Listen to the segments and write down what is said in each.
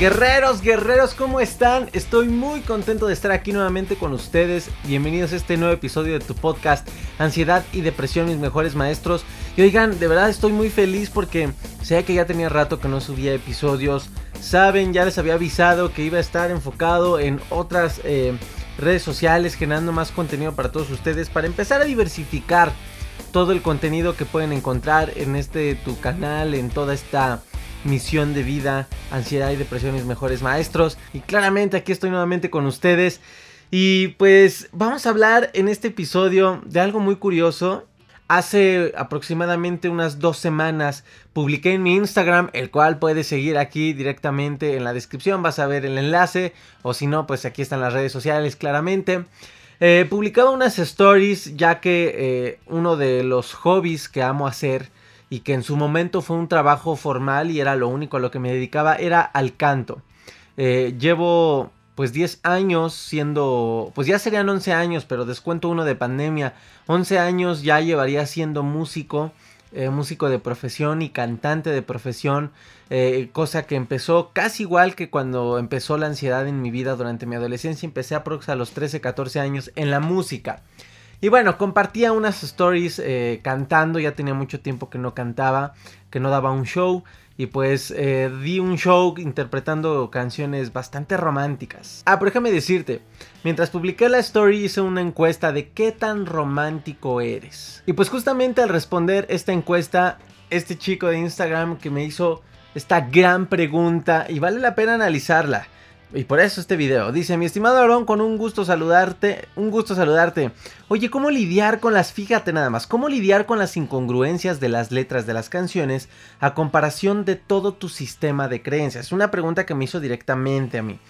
Guerreros, guerreros, ¿cómo están? Estoy muy contento de estar aquí nuevamente con ustedes. Bienvenidos a este nuevo episodio de tu podcast Ansiedad y Depresión, mis mejores maestros. Y oigan, de verdad estoy muy feliz porque sé que ya tenía rato que no subía episodios. Saben, ya les había avisado que iba a estar enfocado en otras eh, redes sociales, generando más contenido para todos ustedes, para empezar a diversificar todo el contenido que pueden encontrar en este tu canal, en toda esta misión de vida, ansiedad y depresión mis mejores maestros. Y claramente aquí estoy nuevamente con ustedes. Y pues vamos a hablar en este episodio de algo muy curioso. Hace aproximadamente unas dos semanas publiqué en mi Instagram, el cual puedes seguir aquí directamente en la descripción, vas a ver el enlace, o si no, pues aquí están las redes sociales claramente. Eh, publicaba unas stories ya que eh, uno de los hobbies que amo hacer y que en su momento fue un trabajo formal y era lo único a lo que me dedicaba, era al canto. Eh, llevo pues 10 años siendo, pues ya serían 11 años, pero descuento uno de pandemia, 11 años ya llevaría siendo músico, eh, músico de profesión y cantante de profesión, eh, cosa que empezó casi igual que cuando empezó la ansiedad en mi vida durante mi adolescencia, empecé aproximadamente a los 13, 14 años en la música. Y bueno, compartía unas stories eh, cantando, ya tenía mucho tiempo que no cantaba, que no daba un show. Y pues eh, di un show interpretando canciones bastante románticas. Ah, pero déjame decirte, mientras publiqué la story hice una encuesta de qué tan romántico eres. Y pues justamente al responder esta encuesta, este chico de Instagram que me hizo esta gran pregunta y vale la pena analizarla. Y por eso este video. Dice, mi estimado Aaron, con un gusto saludarte. Un gusto saludarte. Oye, ¿cómo lidiar con las... Fíjate nada más. ¿Cómo lidiar con las incongruencias de las letras de las canciones a comparación de todo tu sistema de creencias? Una pregunta que me hizo directamente a mí.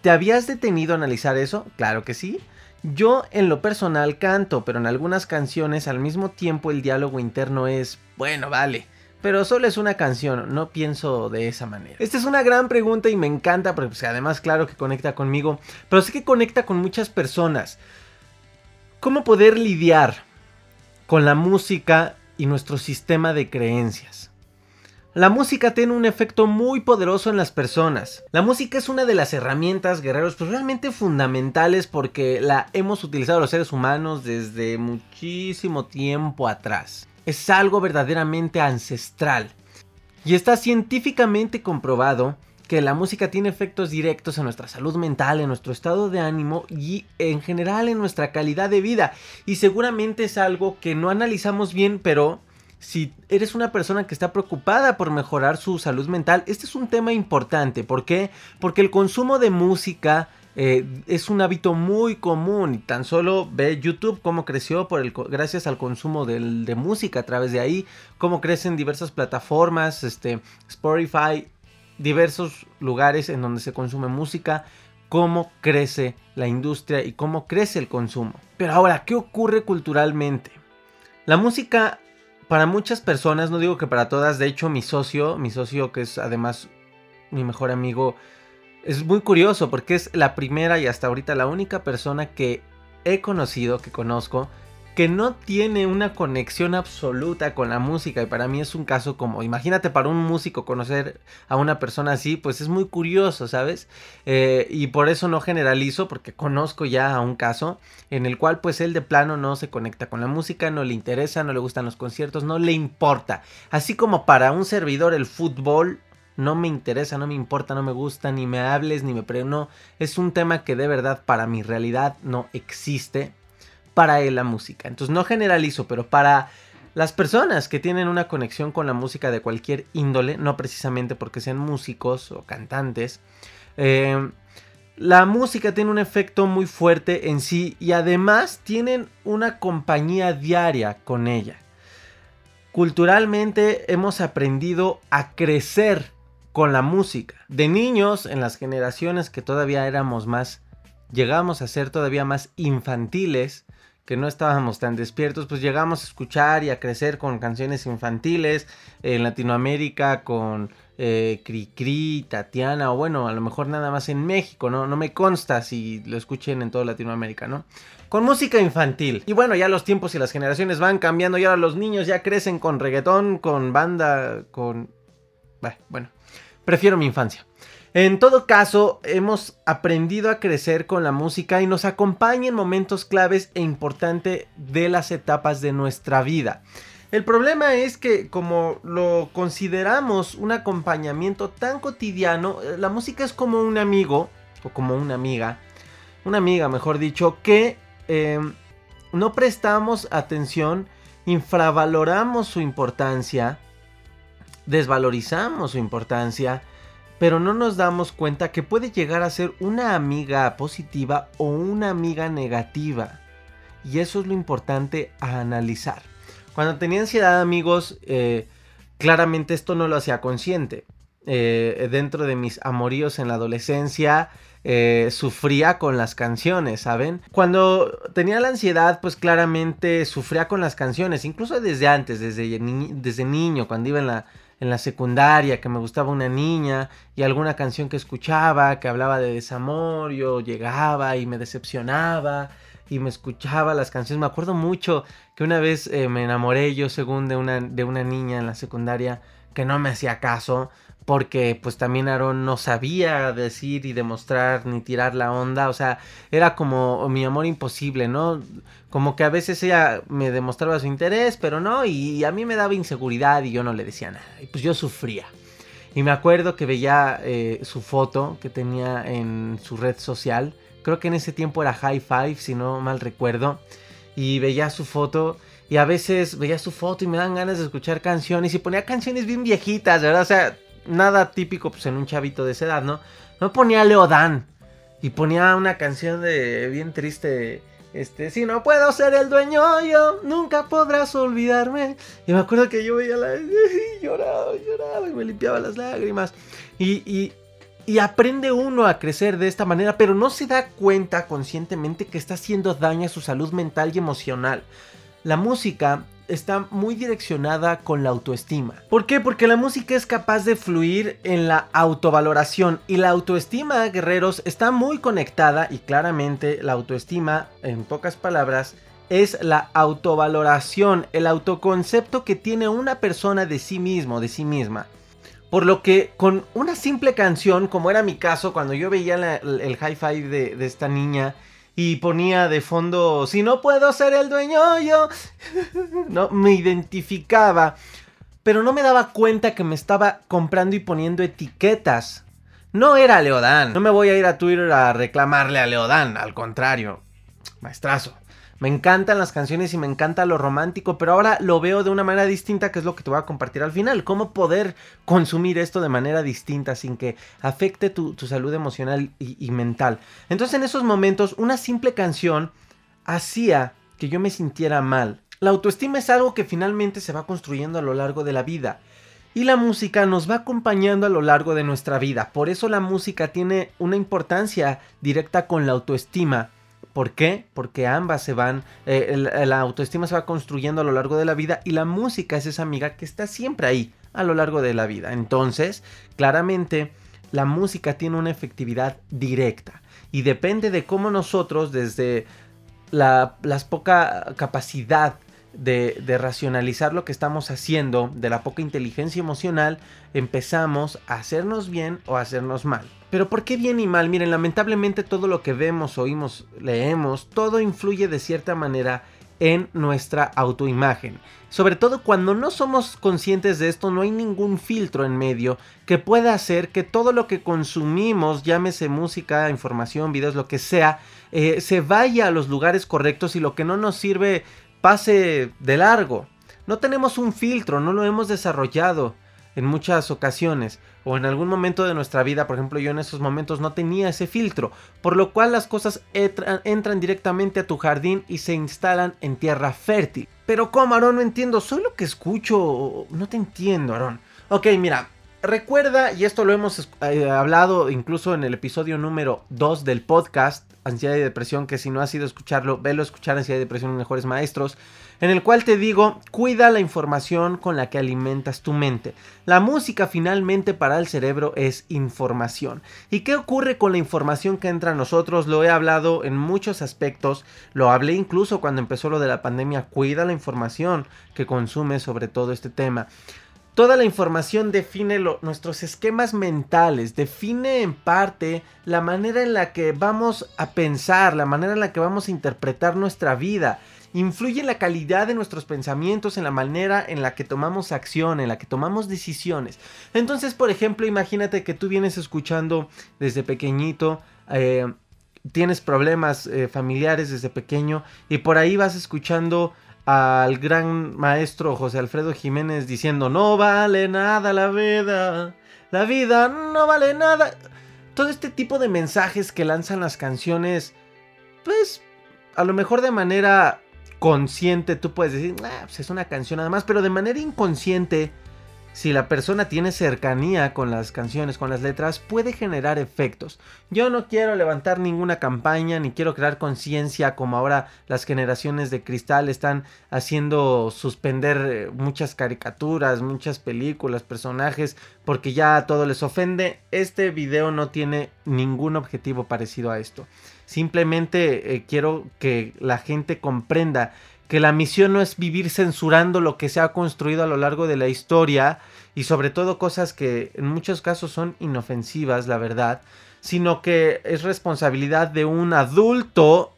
¿Te habías detenido a analizar eso? Claro que sí. Yo en lo personal canto, pero en algunas canciones al mismo tiempo el diálogo interno es, bueno, vale pero solo es una canción, no pienso de esa manera. Esta es una gran pregunta y me encanta porque pues, además claro que conecta conmigo, pero sé que conecta con muchas personas. ¿Cómo poder lidiar con la música y nuestro sistema de creencias? La música tiene un efecto muy poderoso en las personas. La música es una de las herramientas, guerreros, pues realmente fundamentales porque la hemos utilizado los seres humanos desde muchísimo tiempo atrás es algo verdaderamente ancestral. Y está científicamente comprobado que la música tiene efectos directos en nuestra salud mental, en nuestro estado de ánimo y en general en nuestra calidad de vida. Y seguramente es algo que no analizamos bien, pero si eres una persona que está preocupada por mejorar su salud mental, este es un tema importante. ¿Por qué? Porque el consumo de música eh, es un hábito muy común tan solo ve YouTube cómo creció por el, gracias al consumo de música a través de ahí, cómo crecen diversas plataformas, este, Spotify, diversos lugares en donde se consume música, cómo crece la industria y cómo crece el consumo. Pero ahora, ¿qué ocurre culturalmente? La música para muchas personas, no digo que para todas, de hecho mi socio, mi socio que es además mi mejor amigo, es muy curioso porque es la primera y hasta ahorita la única persona que he conocido, que conozco, que no tiene una conexión absoluta con la música y para mí es un caso como, imagínate para un músico conocer a una persona así, pues es muy curioso, ¿sabes? Eh, y por eso no generalizo porque conozco ya a un caso en el cual pues él de plano no se conecta con la música, no le interesa, no le gustan los conciertos, no le importa. Así como para un servidor el fútbol no me interesa, no me importa, no me gusta, ni me hables, ni me pre... No, es un tema que de verdad para mi realidad no existe para él la música. Entonces no generalizo, pero para las personas que tienen una conexión con la música de cualquier índole, no precisamente porque sean músicos o cantantes, eh, la música tiene un efecto muy fuerte en sí y además tienen una compañía diaria con ella. Culturalmente hemos aprendido a crecer con la música. De niños, en las generaciones que todavía éramos más, llegamos a ser todavía más infantiles, que no estábamos tan despiertos, pues llegamos a escuchar y a crecer con canciones infantiles en Latinoamérica, con eh, Cri Tatiana, o bueno, a lo mejor nada más en México, ¿no? No me consta si lo escuchen en toda Latinoamérica, ¿no? Con música infantil. Y bueno, ya los tiempos y las generaciones van cambiando y ahora los niños ya crecen con reggaetón, con banda, con... Bueno, prefiero mi infancia. En todo caso, hemos aprendido a crecer con la música y nos acompaña en momentos claves e importantes de las etapas de nuestra vida. El problema es que como lo consideramos un acompañamiento tan cotidiano, eh, la música es como un amigo, o como una amiga, una amiga mejor dicho, que em, no prestamos atención, infravaloramos su importancia, desvalorizamos su importancia pero no nos damos cuenta que puede llegar a ser una amiga positiva o una amiga negativa. Y eso es lo importante a analizar. Cuando tenía ansiedad amigos, eh, claramente esto no lo hacía consciente. Eh, dentro de mis amoríos en la adolescencia, eh, sufría con las canciones, ¿saben? Cuando tenía la ansiedad, pues claramente sufría con las canciones, incluso desde antes, desde, desde niño, cuando iba en la, en la secundaria, que me gustaba una niña y alguna canción que escuchaba que hablaba de desamor, yo llegaba y me decepcionaba y me escuchaba las canciones. Me acuerdo mucho que una vez eh, me enamoré yo según de una, de una niña en la secundaria que no me hacía caso porque pues también Aaron no sabía decir y demostrar ni tirar la onda, o sea, era como mi amor imposible, ¿no? Como que a veces ella me demostraba su interés, pero no, y, a mí me daba inseguridad y yo no le decía nada, y pues yo sufría. Y me acuerdo que veía eh, su foto que tenía en su red social, creo que en ese tiempo era High Five, si no mal recuerdo, y veía su foto y a veces veía su foto y me dan ganas de escuchar canciones y ponía canciones bien viejitas, ¿verdad? O sea, nada típico pues en un chavito de esa edad, ¿no? No ponía Leodán y ponía una canción de bien triste, este, si no puedo ser el dueño yo, nunca podrás olvidarme. Y me acuerdo que yo veía la y lloraba, lloraba y me limpiaba las lágrimas. Y, y, y aprende uno a crecer de esta manera, pero no se da cuenta conscientemente que está haciendo daño a su salud mental y emocional. La música está muy direccionada con la autoestima. ¿Por qué? Porque la música es capaz de fluir en la autovaloración y la autoestima, guerreros, está muy conectada y claramente la autoestima, en pocas palabras, es la autovaloración, el autoconcepto que tiene una persona de sí mismo, de sí misma. Por lo que con una simple canción, como era mi caso cuando yo veía el high five de, de esta niña, y ponía de fondo, si no puedo ser el dueño yo, no, me identificaba, pero no me daba cuenta que me estaba comprando y poniendo etiquetas. No era Leodán, no me voy a ir a Twitter a reclamarle a Leodán, al contrario, maestrazo. Me encantan las canciones y me encanta lo romántico, pero ahora lo veo de una manera distinta, que es lo que te voy a compartir al final. Cómo poder consumir esto de manera distinta sin que afecte tu, salud emocional y, mental. Entonces en esos momentos una simple canción hacía que yo me sintiera mal. La autoestima es algo que finalmente se va construyendo a lo largo de la vida. Y la música nos va acompañando a lo largo de nuestra vida. Por eso la música tiene una importancia directa con la autoestima. ¿Por qué? Porque ambas se van, eh, la autoestima se va construyendo a lo largo de la vida y la música es esa amiga que está siempre ahí a lo largo de la vida. Entonces, claramente, la música tiene una efectividad directa y depende de cómo nosotros desde la poca capacidad de, de, racionalizar lo que estamos haciendo, de la poca inteligencia emocional, empezamos a hacernos bien o a hacernos mal. Pero ¿por qué bien y mal? Miren, lamentablemente todo lo que vemos, oímos, leemos, todo influye de cierta manera en nuestra autoimagen. Sobre todo cuando no somos conscientes de esto, no hay ningún filtro en medio que pueda hacer que todo lo que consumimos, llámese música, información, videos, lo que sea, eh, se vaya a los lugares correctos y lo que no nos sirve pase de largo. No tenemos un filtro, no lo hemos desarrollado en muchas ocasiones o en algún momento de nuestra vida, por ejemplo yo en esos momentos no tenía ese filtro, por lo cual las cosas entran, directamente a tu jardín y se instalan en tierra fértil. Pero ¿cómo, Aaron? No entiendo, soy lo que escucho, no te entiendo, Aaron. Ok, mira, recuerda, y esto lo hemos eh, hablado incluso en el episodio número 2 del podcast, Ansiedad y Depresión, que si no has ido a escucharlo, velo a escuchar Ansiedad y Depresión, los mejores maestros en el cual te digo, cuida la información con la que alimentas tu mente. La música finalmente para el cerebro es información. ¿Y qué ocurre con la información que entra a nosotros? Lo he hablado en muchos aspectos, lo hablé incluso cuando empezó lo de la pandemia, cuida la información que consumes sobre todo este tema. Toda la información define nuestros esquemas mentales, define en parte la manera en la que vamos a pensar, la manera en la que vamos a interpretar nuestra vida influye en la calidad de nuestros pensamientos, en la manera en la que tomamos acción, en la que tomamos decisiones. Entonces, por ejemplo, imagínate que tú vienes escuchando desde pequeñito, eh, tienes problemas eh, familiares desde pequeño y por ahí vas escuchando al gran maestro José Alfredo Jiménez diciendo no vale nada la vida, la vida no vale nada. Todo este tipo de mensajes que lanzan las canciones, pues a lo mejor de manera consciente tú puedes decir, ah, pues es una canción nada más, pero de manera inconsciente, si la persona tiene cercanía con las canciones, con las letras, puede generar efectos. Yo no quiero levantar ninguna campaña, ni quiero crear conciencia como ahora las generaciones de cristal están haciendo suspender eh, muchas caricaturas, muchas películas, personajes, porque ya todo les ofende. Este video no tiene ningún objetivo parecido a esto. Simplemente eh, quiero que la gente comprenda que la misión no es vivir censurando lo que se ha construido a lo largo de la historia y sobre todo cosas que en muchos casos son inofensivas, la verdad, sino que es responsabilidad de un adulto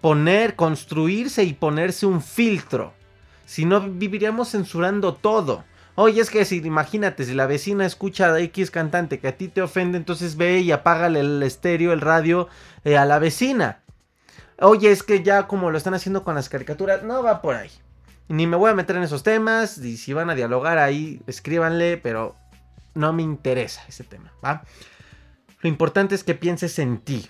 poner, construirse y ponerse un filtro. Si no, viviríamos censurando todo. Oye, es que si, imagínate, si la vecina escucha a X cantante que a ti te ofende, entonces ve y apágale el estéreo, el radio eh, a la vecina. Oye, es que ya como lo están haciendo con las caricaturas, no va por ahí. Ni me voy a meter en esos temas, y si van a dialogar ahí, escríbanle, pero no me interesa ese tema, ¿va? Lo importante es que pienses en ti.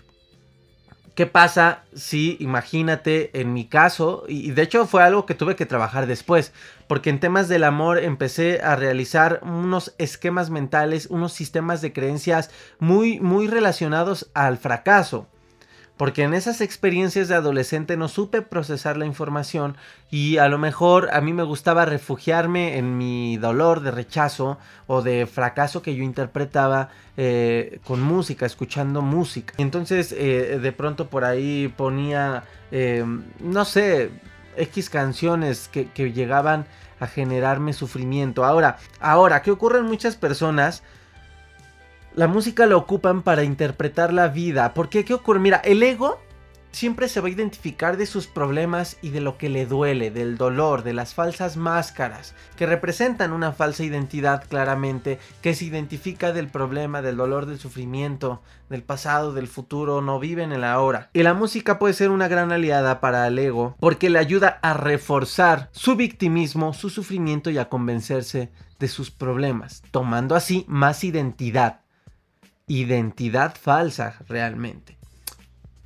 ¿Qué pasa si, imagínate, en mi caso, y de hecho fue algo que tuve que trabajar después, porque en temas del amor empecé a realizar unos esquemas mentales, unos sistemas de creencias muy, muy relacionados al fracaso. Porque en esas experiencias de adolescente no supe procesar la información y a lo mejor a mí me gustaba refugiarme en mi dolor de rechazo o de fracaso que yo interpretaba eh, con música, escuchando música. Entonces eh, de pronto por ahí ponía, em, no sé, X canciones que, que llegaban a generarme sufrimiento. Ahora, ahora, ¿qué ocurre en muchas personas? La música la ocupan para interpretar la vida. Porque, ¿qué ocurre? Mira, el ego siempre se va a identificar de sus problemas y de lo que le duele, del dolor, de las falsas máscaras, que representan una falsa identidad claramente, que se identifica del problema, del dolor, del sufrimiento, del pasado, del futuro, no viven en la ahora. Y la música puede ser una gran aliada para el ego, porque le ayuda a reforzar su victimismo, su sufrimiento y a convencerse de sus problemas, tomando así más identidad identidad falsa realmente.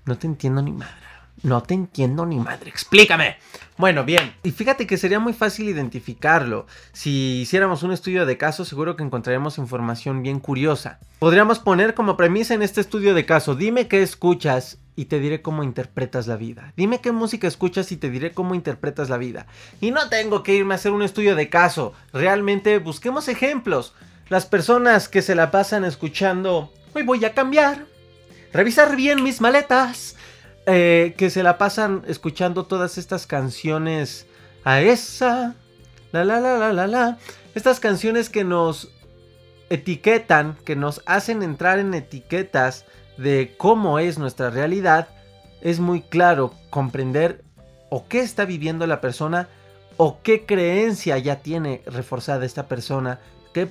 No te entiendo ni madre. No te entiendo ni madre. Explícame. Bueno, bien. Y fíjate que sería muy fácil identificarlo. Si hiciéramos un estudio de caso, seguro que encontraremos información bien curiosa. Podríamos poner como premisa en este estudio de caso, dime qué escuchas y te diré cómo interpretas la vida. Dime qué música escuchas y te diré cómo interpretas la vida. Y no tengo que irme a hacer un estudio de caso. Realmente busquemos ejemplos. Las personas que se la pasan escuchando, hoy voy a cambiar, revisar bien mis maletas, eh, que se la pasan escuchando todas estas canciones a esa, la la la la la la, estas canciones que nos etiquetan, que nos hacen entrar en etiquetas de cómo es nuestra realidad, es muy claro comprender o qué está viviendo la persona o qué creencia ya tiene reforzada esta persona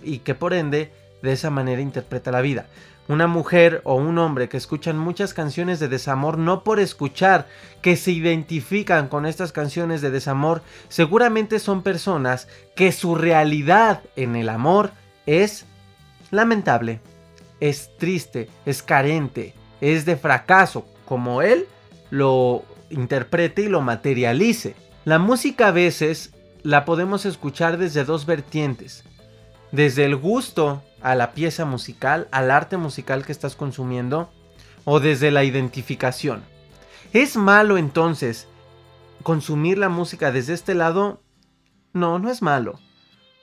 y que por ende de esa manera interpreta la vida. Una mujer o un hombre que escuchan muchas canciones de desamor no por escuchar, que se identifican con estas canciones de desamor, seguramente son personas que su realidad en el amor es lamentable, es triste, es carente, es de fracaso, como él lo interprete y lo materialice. La música a veces la podemos escuchar desde dos vertientes. Desde el gusto a la pieza musical, al arte musical que estás consumiendo, o desde la identificación. ¿Es malo entonces consumir la música desde este lado? No, no es malo.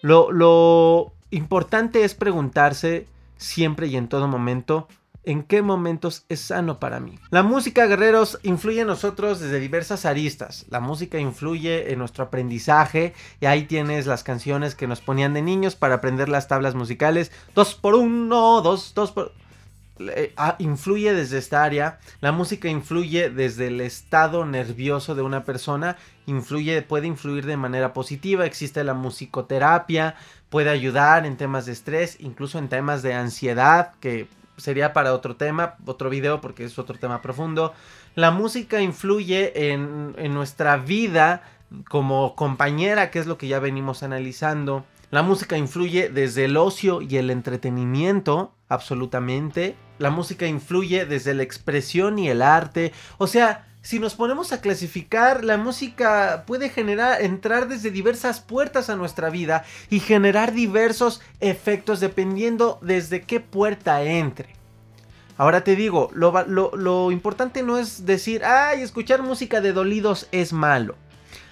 Lo, lo importante es preguntarse siempre y en todo momento en qué momentos es sano para mí. La música, guerreros, influye en nosotros desde diversas aristas. La música influye en nuestro aprendizaje y ahí tienes las canciones que nos ponían de niños para aprender las tablas musicales. Dos por uno, dos, dos por... Ah, influye desde esta área. La música influye desde el estado nervioso de una persona. Influye, puede influir de manera positiva. Existe la musicoterapia. Puede ayudar en temas de estrés, incluso en temas de ansiedad, que sería para otro tema, otro video, porque es otro tema profundo. La música influye en, en nuestra vida como compañera, que es lo que ya venimos analizando. La música influye desde el ocio y el entretenimiento, absolutamente. La música influye desde la expresión y el arte. O sea, si nos ponemos a clasificar, la música puede generar, entrar desde diversas puertas a nuestra vida y generar diversos efectos dependiendo desde qué puerta entre. Ahora te digo, lo, lo importante no es decir, ay, escuchar música de dolidos es malo.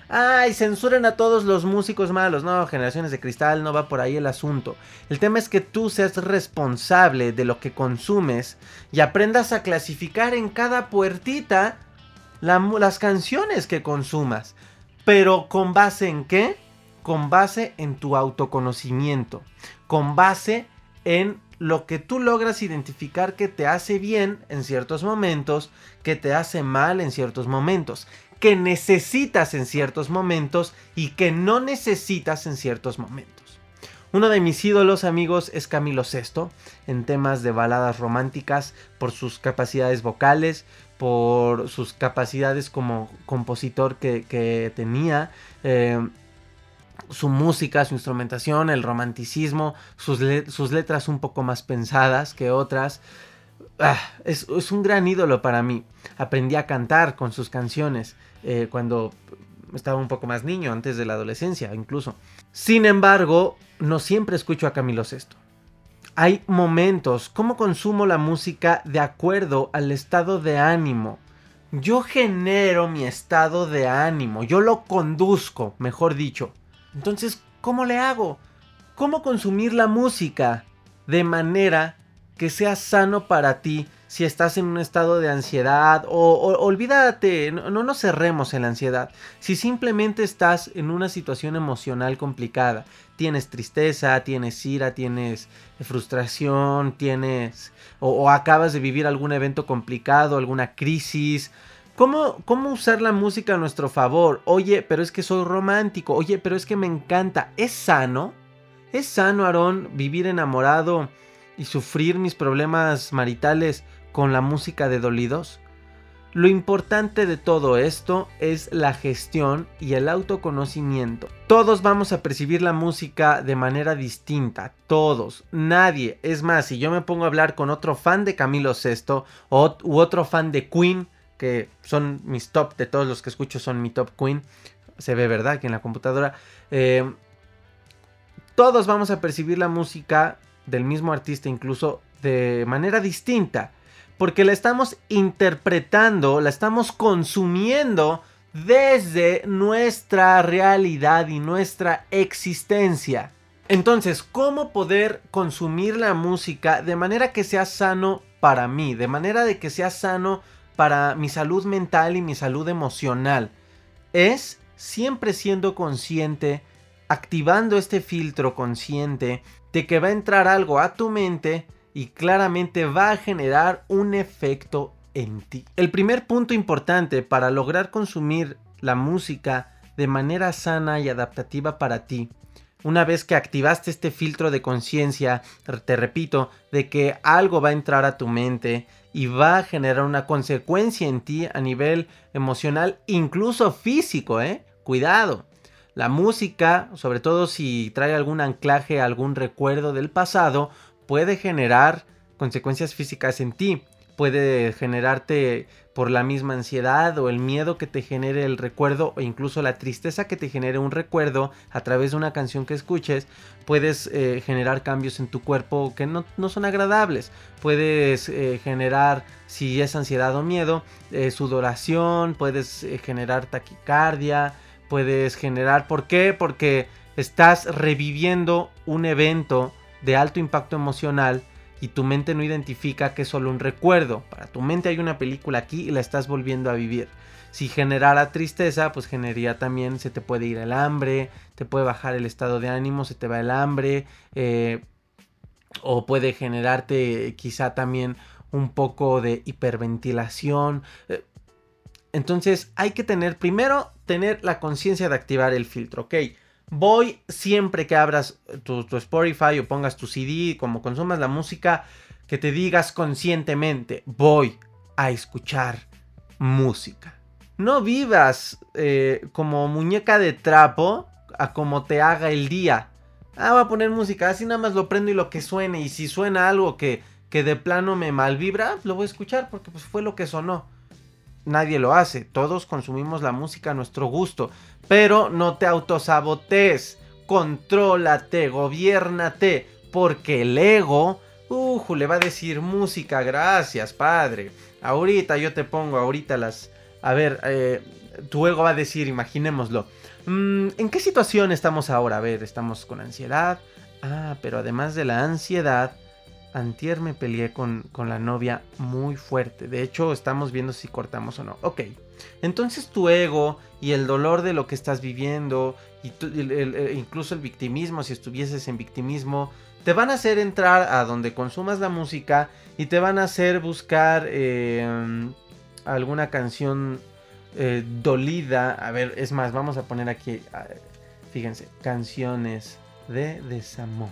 Ay, censuren a todos los músicos malos. No, generaciones de cristal, no va por ahí el asunto. El tema es que tú seas responsable de lo que consumes y aprendas a clasificar en cada puertita las canciones que consumas. Pero con base en qué? Con base en tu autoconocimiento. Con base en lo que tú logras identificar que te hace bien en ciertos momentos, que te hace mal en ciertos momentos, que necesitas en ciertos momentos y que no necesitas en ciertos momentos. Uno de mis ídolos amigos es Camilo VI en temas de baladas románticas por sus capacidades vocales, por sus capacidades como compositor que, tenía, eh, su música, su instrumentación, el romanticismo, sus, letras un poco más pensadas que otras. Ah, es, un gran ídolo para mí. Aprendí a cantar con sus canciones eh, cuando estaba un poco más niño, antes de la adolescencia incluso. Sin embargo, no siempre escucho a Camilo Sesto hay momentos, cómo consumo la música de acuerdo al estado de ánimo. Yo genero mi estado de ánimo, yo lo conduzco, mejor dicho. Entonces, ¿cómo le hago? ¿Cómo consumir la música de manera que sea sano para ti si estás en un estado de ansiedad o, olvídate, no, no nos cerremos en la ansiedad. Si simplemente estás en una situación emocional complicada, tienes tristeza, tienes ira, tienes frustración, tienes o, acabas de vivir algún evento complicado, alguna crisis, ¿Cómo, ¿Cómo, usar la música a nuestro favor? Oye, pero es que soy romántico. Oye, pero es que me encanta. ¿Es sano? ¿Es sano, Aarón, vivir enamorado y sufrir mis problemas maritales con la música de dolidos? Lo importante de todo esto es la gestión y el autoconocimiento. Todos vamos a percibir la música de manera distinta, todos, nadie. Es más, si yo me pongo a hablar con otro fan de Camilo VI o, u otro fan de Queen, que son mis top, de todos los que escucho son mi top Queen, se ve verdad que en la computadora, eh, todos vamos a percibir la música del mismo artista incluso de manera distinta porque la estamos interpretando, la estamos consumiendo desde nuestra realidad y nuestra existencia. Entonces, ¿cómo poder consumir la música de manera que sea sano para mí? De manera de que sea sano para mi salud mental y mi salud emocional. Es siempre siendo consciente, activando este filtro consciente de que va a entrar algo a tu mente y claramente va a generar un efecto en ti. El primer punto importante para lograr consumir la música de manera sana y adaptativa para ti. Una vez que activaste este filtro de conciencia, te repito, de que algo va a entrar a tu mente y va a generar una consecuencia en ti a nivel emocional, incluso físico, ¿eh? Cuidado. La música, sobre todo si trae algún anclaje, algún recuerdo del pasado, puede generar consecuencias físicas en ti. Puede generarte por la misma ansiedad o el miedo que te genere el recuerdo o incluso la tristeza que te genere un recuerdo a través de una canción que escuches, puedes eh, generar cambios en tu cuerpo que no, son agradables. Puedes eh, generar, si es ansiedad o miedo, eh, sudoración, puedes generar taquicardia, puedes generar... ¿Por qué? Porque estás reviviendo un evento de alto impacto emocional y tu mente no identifica que es solo un recuerdo. Para tu mente hay una película aquí y la estás volviendo a vivir. Si generara tristeza, pues generaría también, se te puede ir el hambre, te puede bajar el estado de ánimo, se te va el hambre, eh, o puede generarte quizá también un poco de hiperventilación. Eh, entonces hay que tener, primero, tener la conciencia de activar el filtro, ¿ok? Voy siempre que abras tu, Spotify o pongas tu CD, como consumas la música, que te digas conscientemente, voy a escuchar música. No vivas eh, como muñeca de trapo a como te haga el día. Ah, voy a poner música, así nada más lo prendo y lo que suene. Y si suena algo que, que de plano me malvibra, lo voy a escuchar porque pues fue lo que sonó nadie lo hace. Todos consumimos la música a nuestro gusto. Pero no te autosabotes. Contrólate, gobiernate. Porque el ego, uh, le va a decir música, gracias, padre. Ahorita yo te pongo, ahorita las. A ver, eh, tu ego va a decir, imaginémoslo. Mm, ¿En qué situación estamos ahora? A ver, estamos con ansiedad. Ah, pero además de la ansiedad, antier me peleé con, la novia muy fuerte. De hecho, estamos viendo si cortamos o no. Ok. Entonces tu ego y el dolor de lo que estás viviendo, y incluso el victimismo, si estuvieses en victimismo, te van a hacer entrar a donde consumas la música y te van a hacer buscar em, alguna canción eh, dolida. A ver, es más, vamos a poner aquí, fíjense, canciones de desamor.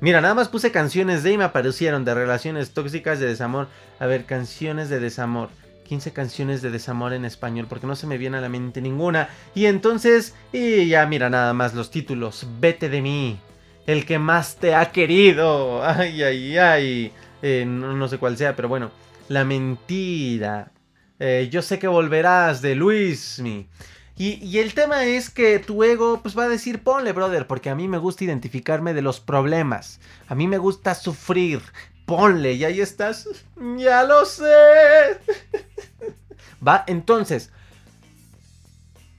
Mira, nada más puse canciones de y me aparecieron de relaciones tóxicas de desamor. A ver, canciones de desamor. 15 canciones de desamor en español porque no se me viene a la mente ninguna. Y entonces, y ya mira nada más los títulos. Vete de mí. El que más te ha querido. Ay, ay, ay. Eh, no, sé cuál sea, pero bueno. La mentira. Eh, yo sé que volverás de Luismi. Y, el tema es que tu ego pues va a decir, ponle, brother, porque a mí me gusta identificarme de los problemas. A mí me gusta sufrir. Ponle, y ahí estás. Ya lo sé. va, entonces,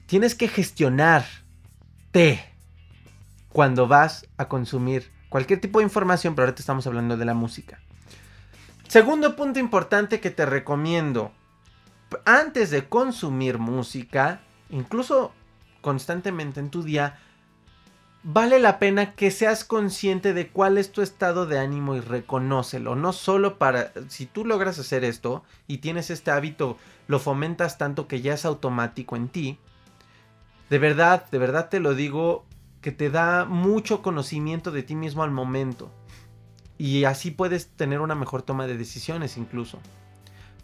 tienes que gestionarte cuando vas a consumir cualquier tipo de información, pero ahorita estamos hablando de la música. Segundo punto importante que te recomiendo. Antes de consumir música, incluso constantemente en tu día, vale la pena que seas consciente de cuál es tu estado de ánimo y reconócelo. No solo para, si tú logras hacer esto y tienes este hábito, lo fomentas tanto que ya es automático en ti. De verdad, de verdad te lo digo, que te da mucho conocimiento de ti mismo al momento. Y así puedes tener una mejor toma de decisiones incluso.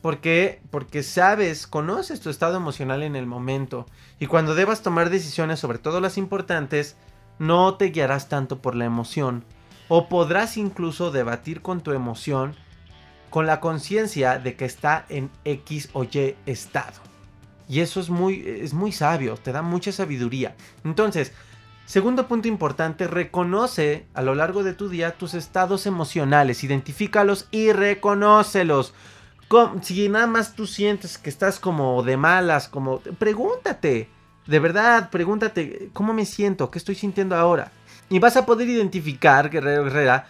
¿Por qué? Porque sabes, conoces tu estado emocional en el momento. Y cuando debas tomar decisiones, sobre todo las importantes, no te guiarás tanto por la emoción. O podrás incluso debatir con tu emoción con la conciencia de que está en X o Y estado. Y eso es muy, es muy sabio, te da mucha sabiduría. Entonces, segundo punto importante, reconoce a lo largo de tu día tus estados emocionales, identifícalos y reconócelos si nada más tú sientes que estás como de malas, como pregúntate, de verdad, pregúntate cómo me siento, qué estoy sintiendo ahora. Y vas a poder identificar, guerrero guerrera,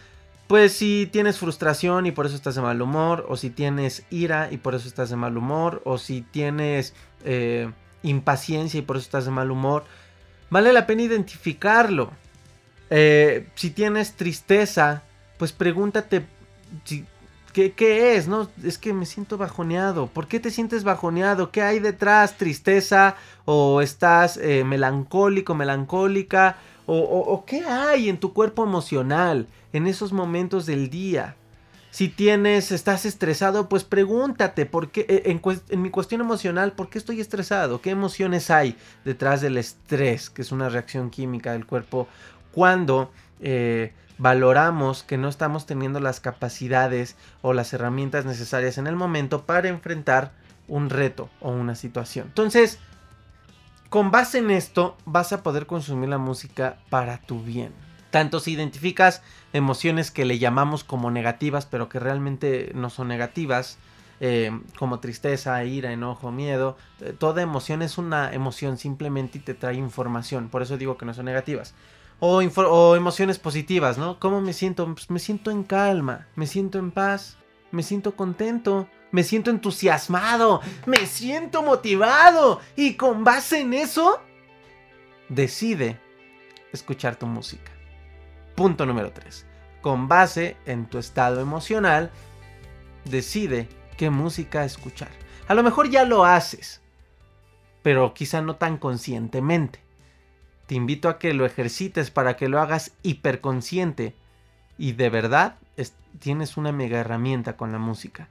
pues si tienes frustración y por eso estás de mal humor, o si tienes ira y por eso estás de mal humor, o si tienes eh, impaciencia y por eso estás de mal humor, vale la pena identificarlo. Eh, si tienes tristeza, pues pregúntate si ¿qué, es? No, es que me siento bajoneado. ¿Por qué te sientes bajoneado? ¿Qué hay detrás? ¿Tristeza? ¿O estás eh, melancólico, melancólica? O, qué hay en tu cuerpo emocional en esos momentos del día? Si tienes, estás estresado, pues pregúntate, ¿por qué, eh, en, en, mi cuestión emocional, ¿por qué estoy estresado? ¿Qué emociones hay detrás del estrés, que es una reacción química del cuerpo cuando eh, valoramos que no estamos teniendo las capacidades o las herramientas necesarias en el momento para enfrentar un reto o una situación. Entonces, con base en esto, vas a poder consumir la música para tu bien. Tanto si identificas emociones que le llamamos como negativas, pero que realmente no son negativas, eh, como tristeza, ira, enojo, miedo, eh, toda emoción es una emoción simplemente y te trae información, por eso digo que no son negativas. O, emociones positivas, ¿no? ¿Cómo me siento? Pues me siento en calma, me siento en paz, me siento contento, me siento entusiasmado, me siento motivado y con base en eso, decide escuchar tu música. Punto número 3. Con base en tu estado emocional, decide qué música escuchar. A lo mejor ya lo haces, pero quizá no tan conscientemente. Te invito a que lo ejercites para que lo hagas hiperconsciente y de verdad tienes una mega herramienta con la música.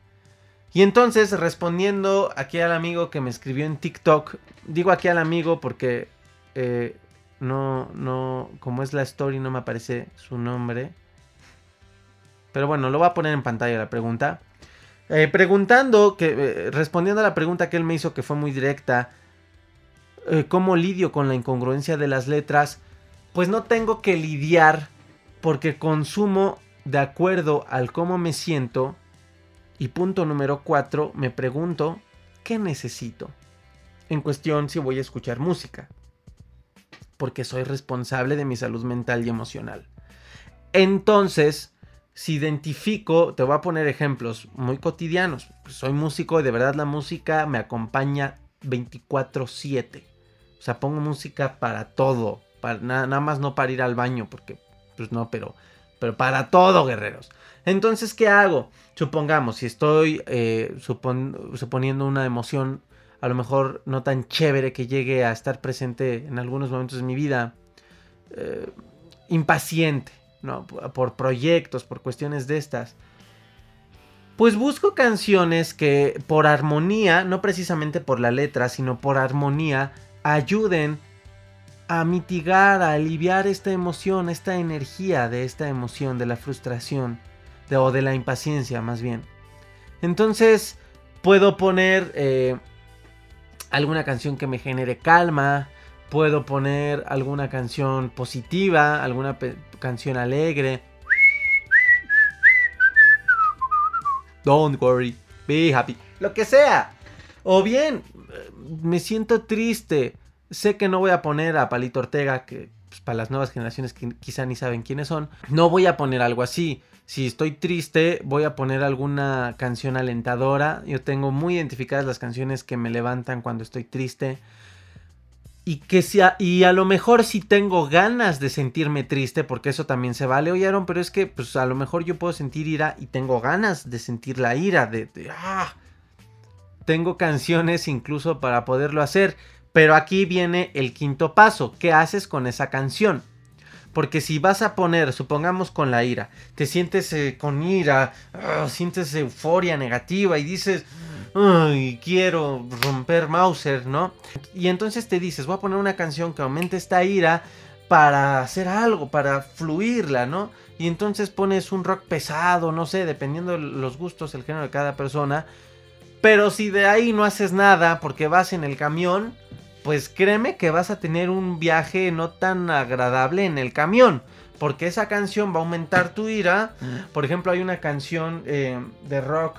Y entonces, respondiendo aquí al amigo que me escribió en TikTok, digo aquí al amigo porque eh, no, no, como es la story, no me aparece su nombre. Pero bueno, lo voy a poner en pantalla la pregunta. Eh, preguntando, que, eh, respondiendo a la pregunta que él me hizo, que fue muy directa, eh, ¿cómo lidio con la incongruencia de las letras? Pues no tengo que lidiar porque consumo de acuerdo al cómo me siento. Y punto número 4, me pregunto, ¿qué necesito? En cuestión si voy a escuchar música porque soy responsable de mi salud mental y emocional. Entonces, si identifico, te voy a poner ejemplos muy cotidianos. Soy músico y de verdad la música me acompaña 24/7. O sea, pongo música para todo. Para, nada, más no para ir al baño, porque pues no, pero, pero para todo, guerreros. Entonces, ¿qué hago? Supongamos, si estoy eh, suponiendo una emoción a lo mejor no tan chévere que llegue a estar presente en algunos momentos de mi vida, eh, impaciente, ¿no? Por proyectos, por cuestiones de estas. Pues busco canciones que por armonía, no precisamente por la letra, sino por armonía, ayuden a mitigar, a aliviar esta emoción, esta energía de esta emoción, de la frustración, o de la impaciencia más bien. Entonces puedo poner eh, alguna canción que me genere calma, puedo poner alguna canción positiva, alguna canción alegre. Don't worry, be happy, lo que sea. O bien, me siento triste. Sé que no voy a poner a Palito Ortega, que pues, para las nuevas generaciones quizá ni saben quiénes son, no voy a poner algo así. Si estoy triste, voy a poner alguna canción alentadora. Yo tengo muy identificadas las canciones que me levantan cuando estoy triste. Y que sea, y a lo mejor si tengo ganas de sentirme triste, porque eso también se vale, oyeron, pero es que pues a lo mejor yo puedo sentir ira y tengo ganas de sentir la ira, de, ah. Tengo canciones incluso para poderlo hacer, pero aquí viene el quinto paso, ¿qué haces con esa canción? Porque si vas a poner, supongamos con la ira, te sientes eh, con ira, ah, sientes euforia negativa y dices, ay, quiero romper Mauser, ¿no? Y entonces te dices, voy a poner una canción que aumente esta ira para hacer algo, para fluirla, ¿no? Y entonces pones un rock pesado, no sé, dependiendo de los gustos, el género de cada persona. Pero si de ahí no haces nada porque vas en el camión, pues créeme que vas a tener un viaje no tan agradable en el camión. Porque esa canción va a aumentar tu ira. Mm. Por ejemplo, hay una canción eh, de rock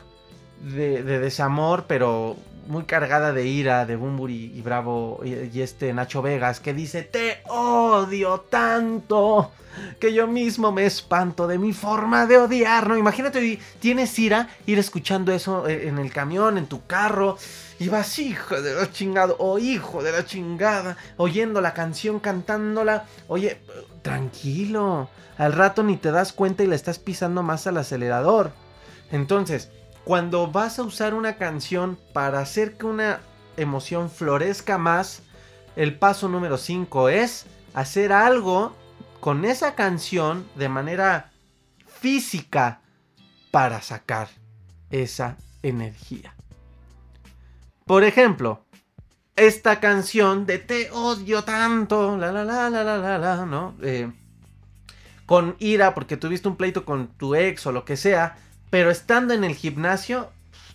de, desamor, pero muy cargada de ira de Bumburi y Bravo y, este Nacho Vegas que dice, te odio tanto que yo mismo me espanto de mi forma de odiar, ¿no? Imagínate, tienes ira, ir escuchando eso eh, en el camión, en tu carro y vas, hijo de la chingada, o hijo de la chingada, oyendo la canción, cantándola. Oye, tranquilo, al rato ni te das cuenta y le estás pisando más al acelerador. Entonces, cuando vas a usar una canción para hacer que una emoción florezca más, el paso número 5 es hacer algo con esa canción de manera física para sacar esa energía. Por ejemplo, esta canción de Te odio tanto, la la la la la la, ¿no? Eh, con ira porque tuviste un pleito con tu ex o lo que sea, pero estando en el gimnasio,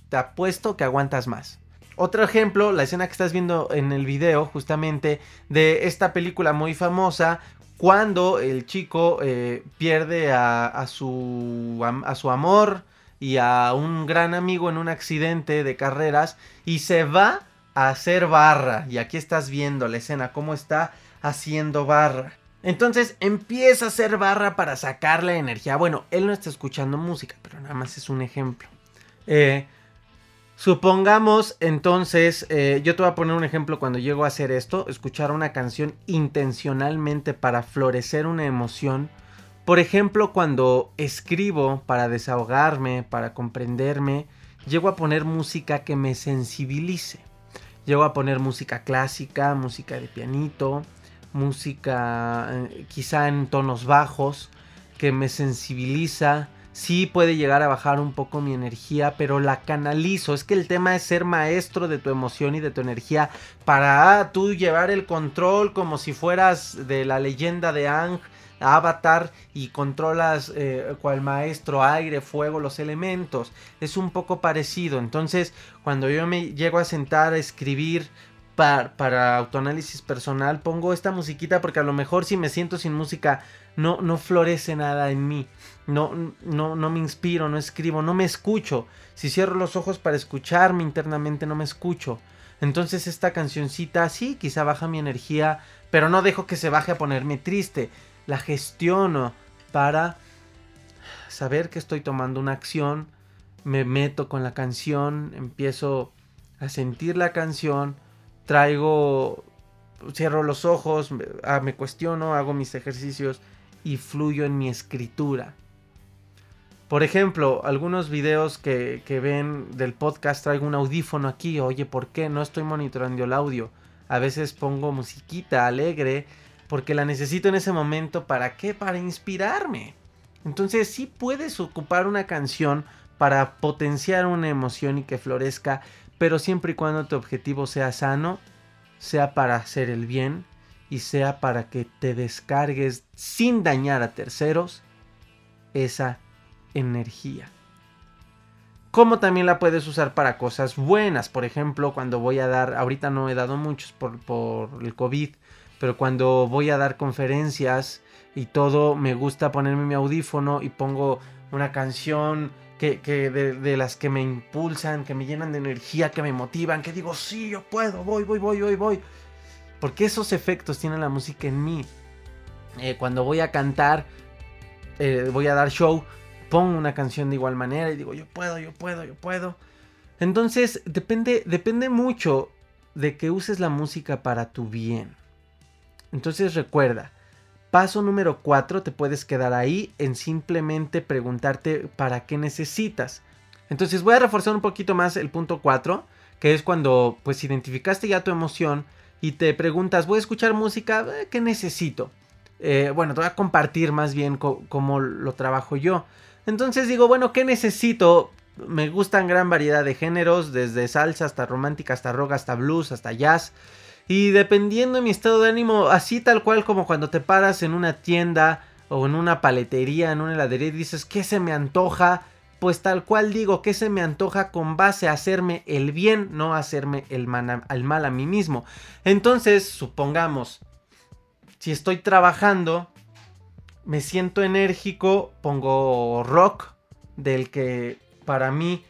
te apuesto que aguantas más. Otro ejemplo, la escena que estás viendo en el video, justamente, de esta película muy famosa, cuando el chico eh, pierde a, su, a, su amor y a un gran amigo en un accidente de carreras y se va a hacer barra. Y aquí estás viendo la escena, cómo está haciendo barra. Entonces empieza a hacer barra para sacar la energía. Bueno, él no está escuchando música, pero nada más es un ejemplo. Eh, supongamos entonces, eh, yo te voy a poner un ejemplo cuando llego a hacer esto, escuchar una canción intencionalmente para florecer una emoción. Por ejemplo, cuando escribo para desahogarme, para comprenderme, llego a poner música que me sensibilice. Llego a poner música clásica, música de pianito, música eh, quizá en tonos bajos, que me sensibiliza. Sí puede llegar a bajar un poco mi energía, pero la canalizo. Es que el tema es ser maestro de tu emoción y de tu energía para ah, tú llevar el control como si fueras de la leyenda de Ang, Avatar y controlas eh, cual maestro aire, fuego, los elementos. Es un poco parecido. Entonces, cuando yo me llego a sentar a escribir para, autoanálisis personal pongo esta musiquita porque a lo mejor si me siento sin música no, no florece nada en mí. No, no, no me inspiro, no escribo, no me escucho. Si cierro los ojos para escucharme internamente no me escucho. Entonces esta cancioncita sí, quizá baja mi energía, pero no dejo que se baje a ponerme triste. La gestiono para saber que estoy tomando una acción, me meto con la canción, empiezo a sentir la canción, traigo, cierro los ojos, ah, me cuestiono, hago mis ejercicios y fluyo en mi escritura. Por ejemplo, algunos videos que, que, ven del podcast traigo un audífono aquí. Oye, ¿por qué no estoy monitoreando el audio? A veces pongo musiquita alegre porque la necesito en ese momento. ¿Para qué? Para inspirarme. Entonces sí puedes ocupar una canción para potenciar una emoción y que florezca pero siempre y cuando tu objetivo sea sano, sea para hacer el bien y sea para que te descargues sin dañar a terceros esa energía. Como también la puedes usar para cosas buenas. Por ejemplo, cuando voy a dar, ahorita no he dado muchos por, por el COVID, pero cuando voy a dar conferencias y todo, me gusta ponerme mi audífono y pongo una canción que, de, las que me impulsan, que me llenan de energía, que me motivan, que digo, sí, yo puedo, voy, voy, voy, voy, voy. Porque esos efectos tiene la música en mí. Eh, cuando voy a cantar, eh, voy a dar show, pongo una canción de igual manera y digo, yo puedo, yo puedo, yo puedo. Entonces, depende, depende mucho de que uses la música para tu bien. Entonces recuerda, Paso número 4, te puedes quedar ahí en simplemente preguntarte para qué necesitas. Entonces voy a reforzar un poquito más el punto 4, que es cuando pues identificaste ya tu emoción y te preguntas, voy a escuchar música, eh, ¿qué necesito? Eh, bueno, te voy a compartir más bien cómo lo trabajo yo. Entonces digo, bueno, ¿qué necesito? Me gustan gran variedad de géneros, desde salsa hasta romántica, hasta rock, hasta blues, hasta jazz. Y dependiendo de mi estado de ánimo, así tal cual como cuando te paras en una tienda o en una paletería, en una heladería y dices, ¿qué se me antoja? Pues tal cual digo, ¿qué se me antoja con base a hacerme el bien, no hacerme el, el mal a mí mismo? Entonces, supongamos, si estoy trabajando, me siento enérgico, pongo rock, del que para mí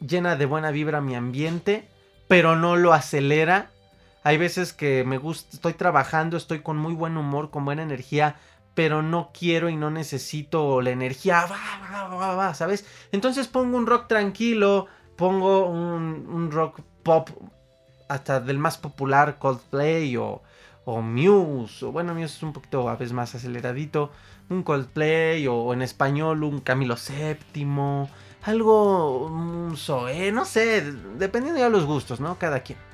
llena de buena vibra mi ambiente, pero no lo acelera hay veces que me gusta, estoy trabajando, estoy con muy buen humor, con buena energía, pero no quiero y no necesito la energía, ¿sabes? Entonces pongo un rock tranquilo, pongo un, rock pop, hasta del más popular, Coldplay o, o Muse, o bueno, Muse es un poquito a veces más aceleradito, un Coldplay o, en español un Camilo VII, algo mm, soe, no sé, dependiendo de los gustos, ¿no? Cada quien.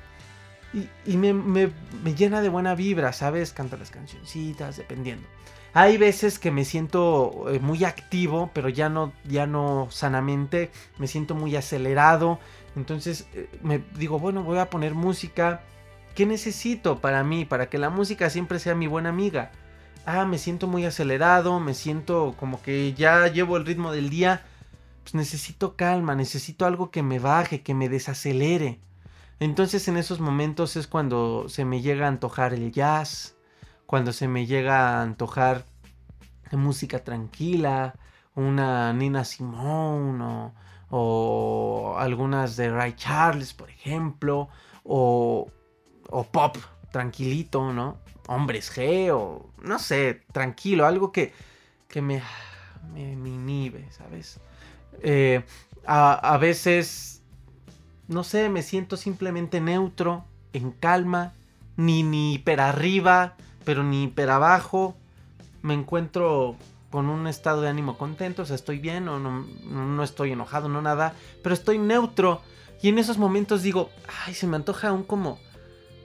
Y, me, me, llena de buena vibra, ¿sabes? Canta las cancioncitas, dependiendo. Hay veces que me siento eh, muy activo, pero ya no, ya no sanamente. Me siento muy acelerado. Entonces eh, me digo, bueno, voy a poner música. ¿Qué necesito para mí? Para que la música siempre sea mi buena amiga. Ah, me siento muy acelerado, me siento como que ya llevo el ritmo del día. Pues necesito calma, necesito algo que me baje, que me desacelere. Entonces en esos momentos es cuando se me llega a antojar el jazz, cuando se me llega a antojar música tranquila, una Nina Simone o, algunas de Ray Charles, por ejemplo, o, o pop tranquilito, ¿no? Hombres G o no sé, tranquilo, algo que, que me, me, inhibe, ¿sabes? Eh, a veces no sé, me siento simplemente neutro, en calma, ni, ni hiper arriba, pero ni hiper abajo. Me encuentro con un estado de ánimo contento, o sea, estoy bien, o no, no estoy enojado, no nada, pero estoy neutro. Y en esos momentos digo, ay, se me antoja un como,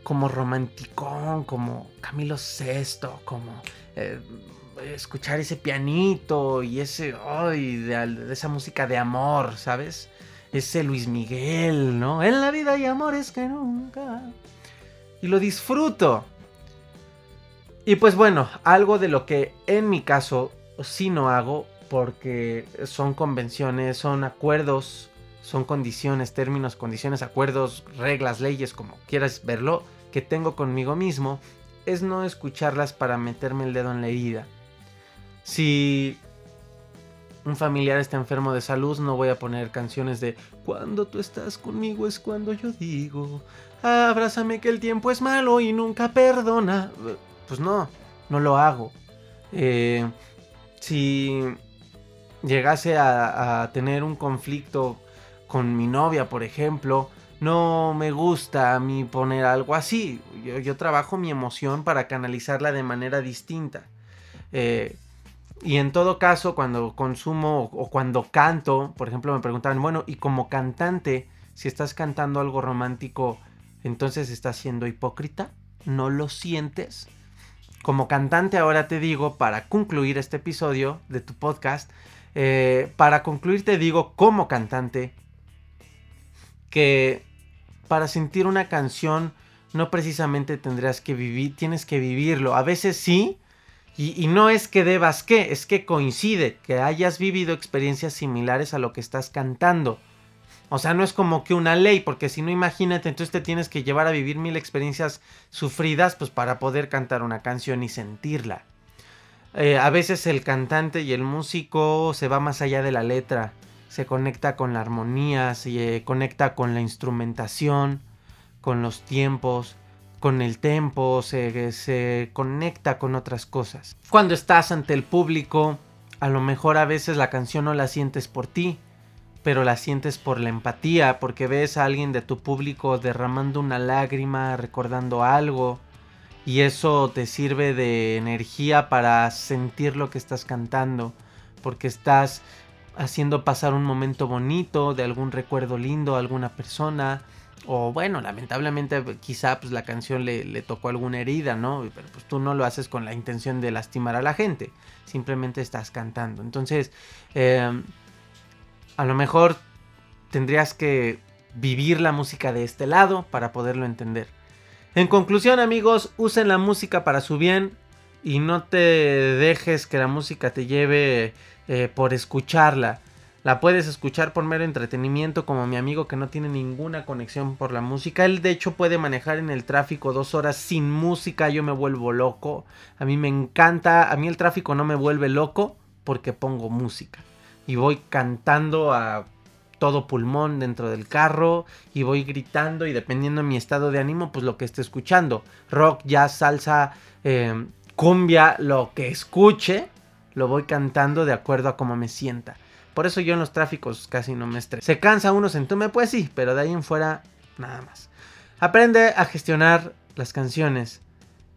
como romanticón, como Camilo VI, como eh, escuchar ese pianito y ese, ay, de esa música de amor, ¿sabes? Ese Luis Miguel, ¿no? En la vida hay amores que nunca. Y lo disfruto. Y pues bueno, algo de lo que en mi caso sí no hago, porque son convenciones, son acuerdos, son condiciones, términos, condiciones, acuerdos, reglas, leyes, como quieras verlo, que tengo conmigo mismo, es no escucharlas para meterme el dedo en la herida. Si un familiar está enfermo de salud, no voy a poner canciones de Cuando tú estás conmigo es cuando yo digo, abrázame que el tiempo es malo y nunca perdona. Pues no, no lo hago. Eh, si llegase a, tener un conflicto con mi novia, por ejemplo, no me gusta a mí poner algo así. Yo, trabajo mi emoción para canalizarla de manera distinta. Eh, y en todo caso, cuando consumo o cuando canto, por ejemplo, me preguntaban, bueno, y como cantante, si estás cantando algo romántico, entonces estás siendo hipócrita, ¿no lo sientes? Como cantante ahora te digo, para concluir este episodio de tu podcast, eh, para concluir te digo como cantante que para sentir una canción no precisamente tendrás que vivir, tienes que vivirlo. A veces sí, y, no es que debas qué, es que coincide, que hayas vivido experiencias similares a lo que estás cantando. O sea, no es como que una ley, porque si no, imagínate, entonces te tienes que llevar a vivir mil experiencias sufridas, pues para poder cantar una canción y sentirla. Eh, a veces el cantante y el músico se va más allá de la letra, se conecta con la armonía, se conecta con la instrumentación, con los tiempos, con el tempo, se, se conecta con otras cosas. Cuando estás ante el público, a lo mejor a veces la canción no la sientes por ti, pero la sientes por la empatía, porque ves a alguien de tu público derramando una lágrima, recordando algo, y eso te sirve de energía para sentir lo que estás cantando, porque estás haciendo pasar un momento bonito, de algún recuerdo lindo a alguna persona, o bueno, lamentablemente quizá pues la canción le, tocó alguna herida, ¿no? Pero pues tú no lo haces con la intención de lastimar a la gente, simplemente estás cantando. Entonces, em, a lo mejor tendrías que vivir la música de este lado para poderlo entender. En conclusión amigos, usen la música para su bien y no te dejes que la música te lleve eh, por escucharla. La puedes escuchar por mero entretenimiento como mi amigo que no tiene ninguna conexión por la música. Él de hecho puede manejar en el tráfico dos horas sin música. Yo me vuelvo loco. A mí me encanta. A mí el tráfico no me vuelve loco porque pongo música. Y voy cantando a todo pulmón dentro del carro y voy gritando y dependiendo de mi estado de ánimo pues lo que esté escuchando. Rock, jazz, salsa, eh, cumbia, lo que escuche lo voy cantando de acuerdo a cómo me sienta. Por eso yo en los tráficos casi no me estreso. Se cansa uno, se entume, pues sí, pero de ahí en fuera nada más. Aprende a gestionar las canciones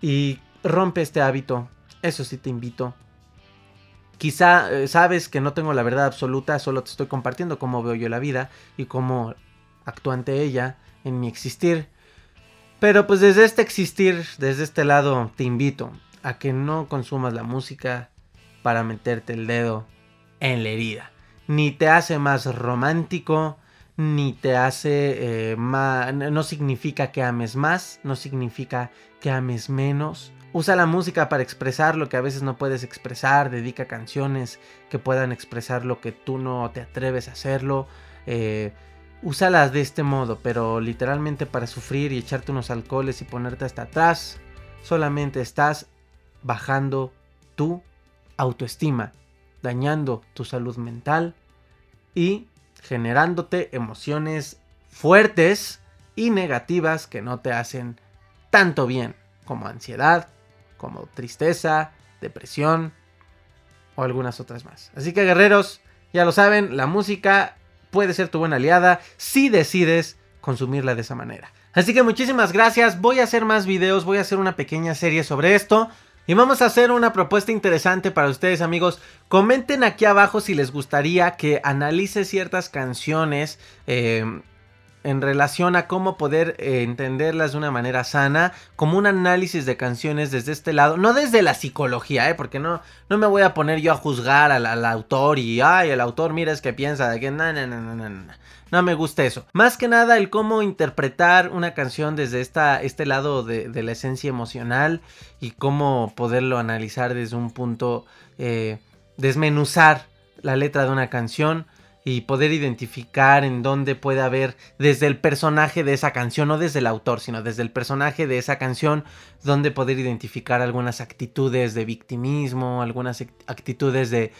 y rompe este hábito. Eso sí te invito. Quizá eh, sabes que no tengo la verdad absoluta, solo te estoy compartiendo cómo veo yo la vida y cómo actúo ante ella en mi existir. Pero pues desde este existir, desde este lado, te invito a que no consumas la música para meterte el dedo en la herida. Ni te hace más romántico, ni te hace eh, más... No significa que ames más, no significa que ames menos. Usa la música para expresar lo que a veces no puedes expresar, dedica canciones que puedan expresar lo que tú no te atreves a hacerlo. Eh, úsalas de este modo, pero literalmente para sufrir y echarte unos alcoholes y ponerte hasta atrás, solamente estás bajando tu autoestima, dañando tu salud mental y generándote emociones fuertes y negativas que no te hacen tanto bien como ansiedad, como tristeza, depresión o algunas otras más. Así que guerreros, ya lo saben, la música puede ser tu buena aliada si decides consumirla de esa manera. Así que muchísimas gracias, voy a hacer más videos, voy a hacer una pequeña serie sobre esto. Y vamos a hacer una propuesta interesante para ustedes amigos. Comenten aquí abajo si les gustaría que analice ciertas canciones eh, en relación a cómo poder eh, entenderlas de una manera sana, como un análisis de canciones desde este lado, no desde la psicología, ¿eh? porque no, no me voy a poner yo a juzgar al, autor y, ay, el autor mira es que piensa de que no, no, no, no, no. No me gusta eso. Más que nada el cómo interpretar una canción desde esta, este lado de, la esencia emocional y cómo poderlo analizar desde un punto, eh, desmenuzar la letra de una canción y poder identificar en dónde puede haber desde el personaje de esa canción, no desde el autor, sino desde el personaje de esa canción, donde poder identificar algunas actitudes de victimismo, algunas actitudes de,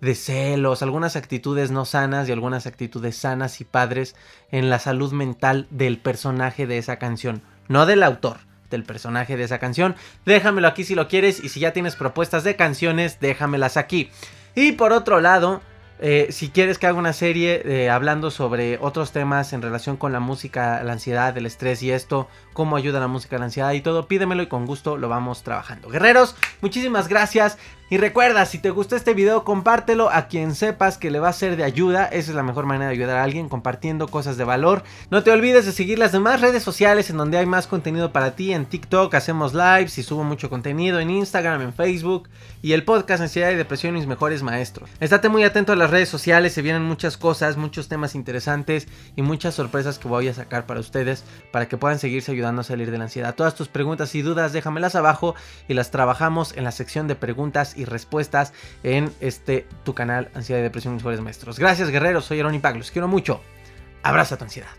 de celos, algunas actitudes no sanas y algunas actitudes sanas y padres en la salud mental del personaje de esa canción, no del autor, del personaje de esa canción. Déjamelo aquí si lo quieres y si ya tienes propuestas de canciones, déjamelas aquí. Y por otro lado, eh, si quieres que haga una serie eh, hablando sobre otros temas en relación con la música, la ansiedad, el estrés y esto, cómo ayuda la música a la ansiedad y todo, pídemelo y con gusto lo vamos trabajando. Guerreros, muchísimas gracias. Y recuerda, si te gustó este video, compártelo a quien sepas que le va a ser de ayuda. Esa es la mejor manera de ayudar a alguien, compartiendo cosas de valor. No te olvides de seguir las demás redes sociales en donde hay más contenido para ti. En TikTok hacemos lives y subo mucho contenido. En Instagram, en Facebook. Y el podcast Ansiedad y Depresión, mis mejores maestros. Estate muy atento a las redes sociales, se vienen muchas cosas, muchos temas interesantes y muchas sorpresas que voy a sacar para ustedes para que puedan seguirse ayudando a salir de la ansiedad. Todas tus preguntas y dudas, déjamelas abajo y las trabajamos en la sección de preguntas y respuestas en este tu canal Ansiedad y Depresión Mejores Maestros. Gracias guerreros, soy Aaron Pag, los quiero mucho. Abraza tu ansiedad.